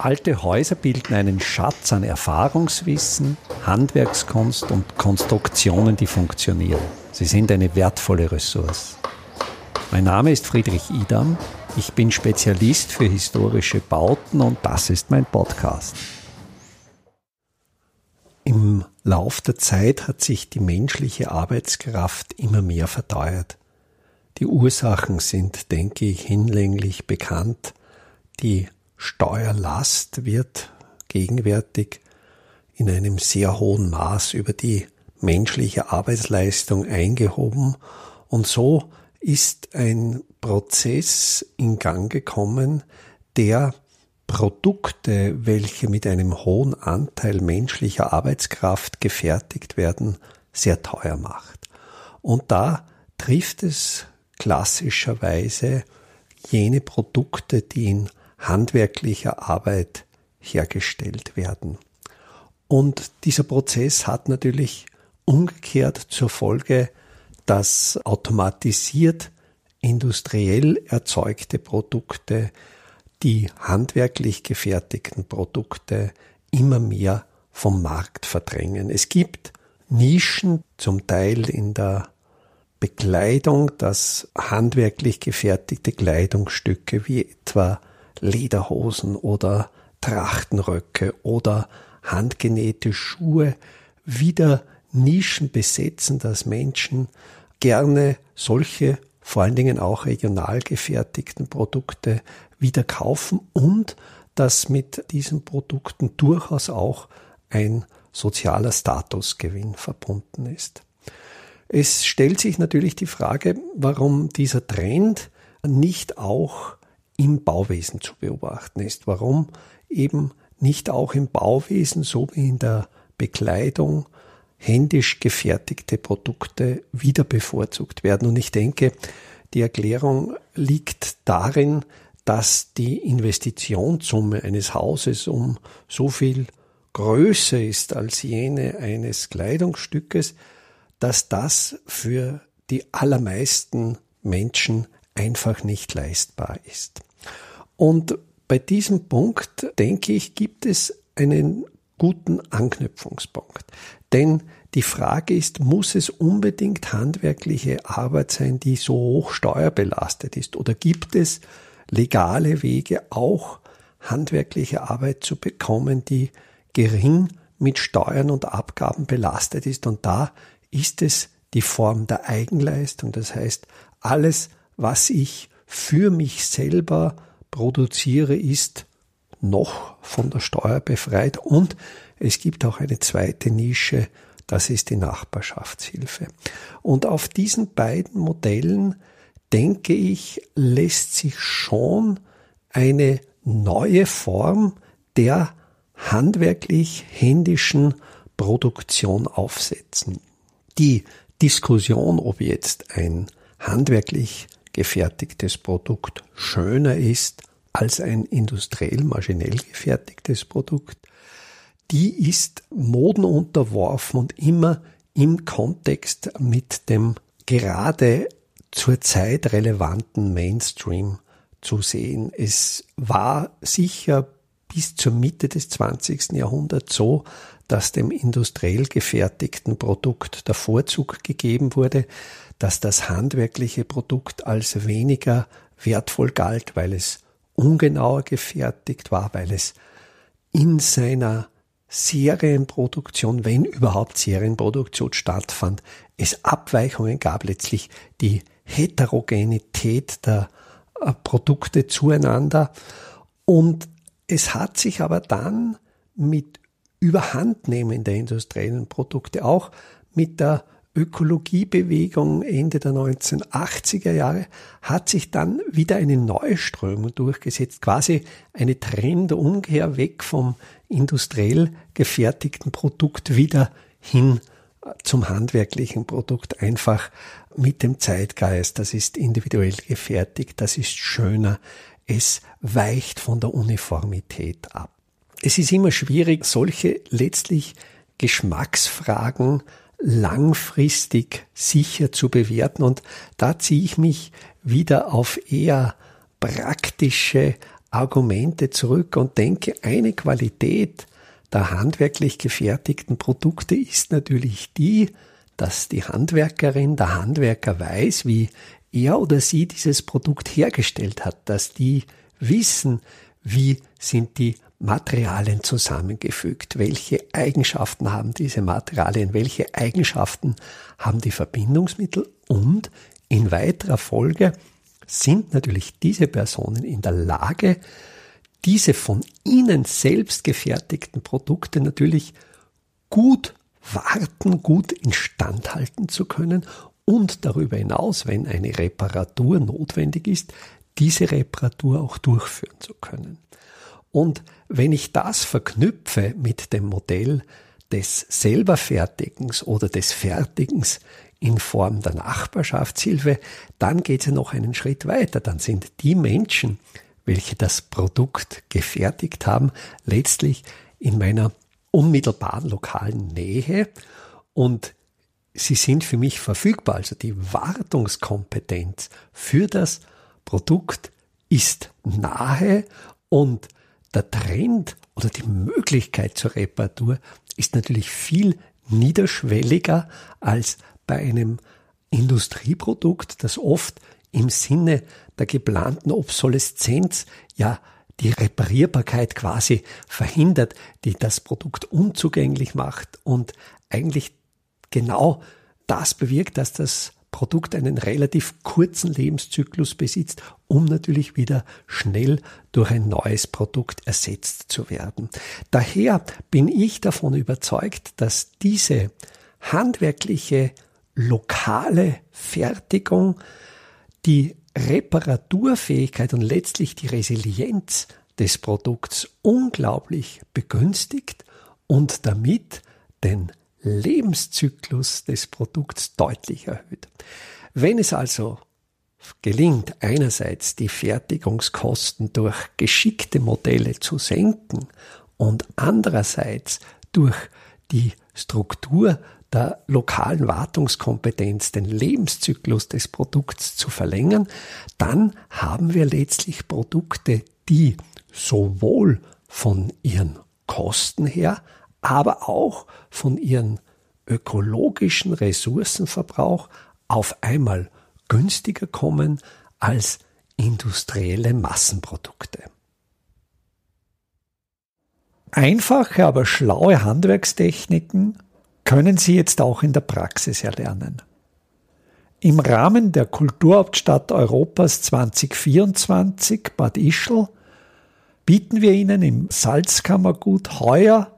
Alte Häuser bilden einen Schatz an Erfahrungswissen, Handwerkskunst und Konstruktionen, die funktionieren. Sie sind eine wertvolle Ressource. Mein Name ist Friedrich Idam. Ich bin Spezialist für historische Bauten und das ist mein Podcast. Im Lauf der Zeit hat sich die menschliche Arbeitskraft immer mehr verteuert. Die Ursachen sind, denke ich, hinlänglich bekannt. Die Steuerlast wird gegenwärtig in einem sehr hohen Maß über die menschliche Arbeitsleistung eingehoben und so ist ein Prozess in Gang gekommen, der Produkte, welche mit einem hohen Anteil menschlicher Arbeitskraft gefertigt werden, sehr teuer macht. Und da trifft es klassischerweise jene Produkte, die in handwerklicher Arbeit hergestellt werden. Und dieser Prozess hat natürlich umgekehrt zur Folge, dass automatisiert industriell erzeugte Produkte, die handwerklich gefertigten Produkte immer mehr vom Markt verdrängen. Es gibt Nischen, zum Teil in der Bekleidung, dass handwerklich gefertigte Kleidungsstücke wie etwa Lederhosen oder Trachtenröcke oder handgenähte Schuhe wieder Nischen besetzen, dass Menschen gerne solche, vor allen Dingen auch regional gefertigten Produkte wieder kaufen und dass mit diesen Produkten durchaus auch ein sozialer Statusgewinn verbunden ist. Es stellt sich natürlich die Frage, warum dieser Trend nicht auch im Bauwesen zu beobachten ist. Warum eben nicht auch im Bauwesen so wie in der Bekleidung händisch gefertigte Produkte wieder bevorzugt werden. Und ich denke, die Erklärung liegt darin, dass die Investitionssumme eines Hauses um so viel größer ist als jene eines Kleidungsstückes, dass das für die allermeisten Menschen einfach nicht leistbar ist. Und bei diesem Punkt, denke ich, gibt es einen guten Anknüpfungspunkt. Denn die Frage ist, muss es unbedingt handwerkliche Arbeit sein, die so hoch steuerbelastet ist? Oder gibt es legale Wege, auch handwerkliche Arbeit zu bekommen, die gering mit Steuern und Abgaben belastet ist? Und da ist es die Form der Eigenleistung. Das heißt, alles, was ich für mich selber produziere, ist noch von der Steuer befreit und es gibt auch eine zweite Nische, das ist die Nachbarschaftshilfe. Und auf diesen beiden Modellen, denke ich, lässt sich schon eine neue Form der handwerklich händischen Produktion aufsetzen. Die Diskussion, ob jetzt ein handwerklich gefertigtes Produkt schöner ist als ein industriell maschinell gefertigtes Produkt, die ist Moden unterworfen und immer im Kontext mit dem gerade zur Zeit relevanten Mainstream zu sehen. Es war sicher bis zur Mitte des 20. Jahrhunderts so, dass dem industriell gefertigten Produkt der Vorzug gegeben wurde dass das handwerkliche Produkt als weniger wertvoll galt, weil es ungenauer gefertigt war, weil es in seiner Serienproduktion, wenn überhaupt Serienproduktion stattfand, es Abweichungen gab, letztlich die Heterogenität der äh, Produkte zueinander. Und es hat sich aber dann mit Überhandnehmen der industriellen Produkte auch mit der Ökologiebewegung Ende der 1980er Jahre hat sich dann wieder eine neue Strömung durchgesetzt, quasi eine Trendumkehr weg vom industriell gefertigten Produkt wieder hin zum handwerklichen Produkt, einfach mit dem Zeitgeist. Das ist individuell gefertigt, das ist schöner, es weicht von der Uniformität ab. Es ist immer schwierig, solche letztlich Geschmacksfragen langfristig sicher zu bewerten. Und da ziehe ich mich wieder auf eher praktische Argumente zurück und denke, eine Qualität der handwerklich gefertigten Produkte ist natürlich die, dass die Handwerkerin, der Handwerker weiß, wie er oder sie dieses Produkt hergestellt hat, dass die wissen, wie sind die Materialien zusammengefügt, welche Eigenschaften haben diese Materialien, welche Eigenschaften haben die Verbindungsmittel? Und in weiterer Folge sind natürlich diese Personen in der Lage, diese von ihnen selbst gefertigten Produkte natürlich gut warten, gut instand halten zu können und darüber hinaus, wenn eine Reparatur notwendig ist, diese Reparatur auch durchführen zu können. Und wenn ich das verknüpfe mit dem Modell des Selberfertigens oder des Fertigens in Form der Nachbarschaftshilfe, dann geht es noch einen Schritt weiter. Dann sind die Menschen, welche das Produkt gefertigt haben, letztlich in meiner unmittelbaren lokalen Nähe und sie sind für mich verfügbar. Also die Wartungskompetenz für das Produkt ist nahe und der Trend oder die Möglichkeit zur Reparatur ist natürlich viel niederschwelliger als bei einem Industrieprodukt, das oft im Sinne der geplanten Obsoleszenz ja die Reparierbarkeit quasi verhindert, die das Produkt unzugänglich macht und eigentlich genau das bewirkt, dass das Produkt einen relativ kurzen Lebenszyklus besitzt, um natürlich wieder schnell durch ein neues Produkt ersetzt zu werden. Daher bin ich davon überzeugt, dass diese handwerkliche lokale Fertigung die Reparaturfähigkeit und letztlich die Resilienz des Produkts unglaublich begünstigt und damit den Lebenszyklus des Produkts deutlich erhöht. Wenn es also gelingt, einerseits die Fertigungskosten durch geschickte Modelle zu senken und andererseits durch die Struktur der lokalen Wartungskompetenz den Lebenszyklus des Produkts zu verlängern, dann haben wir letztlich Produkte, die sowohl von ihren Kosten her aber auch von ihrem ökologischen Ressourcenverbrauch auf einmal günstiger kommen als industrielle Massenprodukte. Einfache, aber schlaue Handwerkstechniken können Sie jetzt auch in der Praxis erlernen. Im Rahmen der Kulturhauptstadt Europas 2024 Bad Ischl bieten wir Ihnen im Salzkammergut heuer